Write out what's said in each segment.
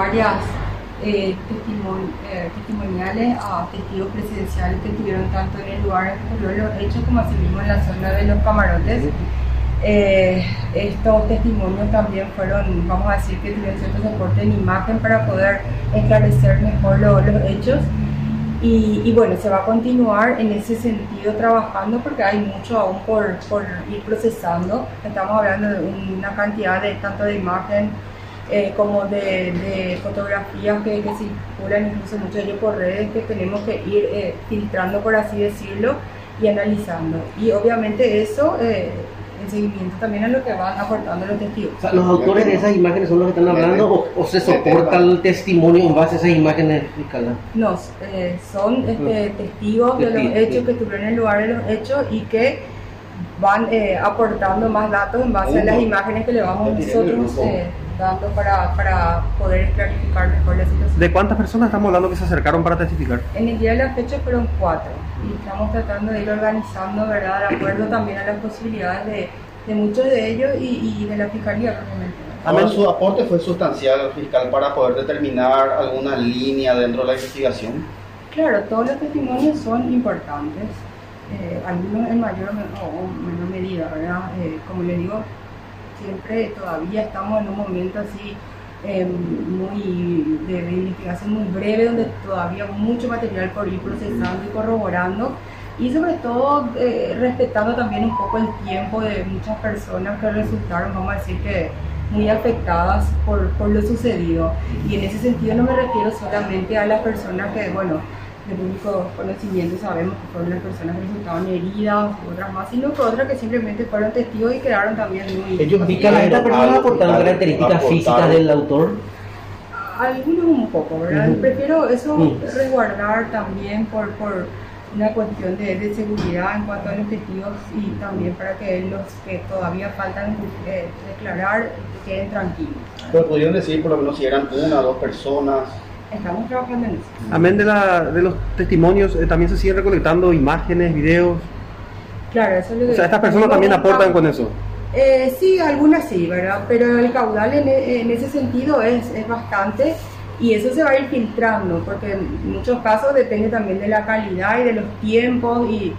varias eh, eh, testimoniales a testigos presidenciales que estuvieron tanto en el lugar que los hechos como así mismo en la zona de los camarotes. Eh, estos testimonios también fueron, vamos a decir, que tuvieron cierto soporte en imagen para poder esclarecer mejor los hechos. Y, bueno, se va a continuar en ese sentido trabajando porque hay mucho aún por, por ir procesando. Estamos hablando de una cantidad de tanto de imagen eh, como de, fotografías que, que, circulan incluso muchos de ellos por redes que tenemos que ir eh, filtrando, por así decirlo, y analizando. Y obviamente eso... Eh, en seguimiento también a lo que van aportando los testigos. O sea, ¿Los autores de esas imágenes son los que están hablando o, se soporta el testimonio en base a esas imágenes? No, eh, son este, testigos de los hechos que estuvieron en el lugar de los hechos y que van eh, aportando más datos en base a las imágenes que le vamos nosotros eh, dando para, para poder clarificar mejor la situación. ¿De cuántas personas estamos hablando que se acercaron para testificar? En el día de la fecha fueron cuatro y estamos tratando de ir organizando, ¿verdad? De acuerdo también a las posibilidades de, de muchos de ellos y, y de la fiscalía, obviamente. Ahora, su aporte fue sustancial, fiscal, para poder determinar alguna línea dentro de la investigación. Claro, todos los testimonios son importantes, eh, algunos en mayor o menor, medida, ¿verdad? Eh, como le digo, siempre todavía estamos en un momento así eh, muy de, investigación muy breve, donde todavía mucho material por ir procesando y corroborando y sobre todo eh, respetando también un poco el tiempo de muchas personas que resultaron, vamos a decir que muy afectadas por, por lo sucedido. Y en ese sentido no me refiero solamente a las personas que, bueno, el único conocimiento sabemos que fueron las personas que resultaban heridas, otras más, sino que otras que simplemente fueron testigos y quedaron también muy... ¿Ellos ubican a esta persona aportando características físicas del autor? Algunos un poco, ¿verdad? Prefiero eso resguardar también por, por una cuestión de, de, seguridad en cuanto a los testigos y también para que los que todavía faltan eh, declarar queden tranquilos. Pero pudieron decir por lo menos si eran una o dos personas Estamos trabajando en eso. Amén de, la, de los testimonios, eh, también se siguen recolectando imágenes, videos. Claro, eso es lo que... O sea, estas personas también aportan con eso. Eh, sí, algunas sí, ¿verdad? Pero el caudal en, en ese sentido es, es, bastante y eso se va a ir filtrando porque en muchos casos depende también de la calidad y de los tiempos y,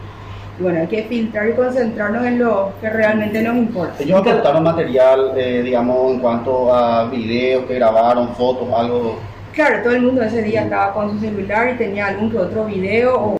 bueno, hay que filtrar y concentrarnos en lo que realmente nos importa. Ellos aportaron material, eh, digamos, en cuanto a videos que grabaron, fotos, algo Claro, todo el mundo ese día estaba con su celular y tenía algún que otro video o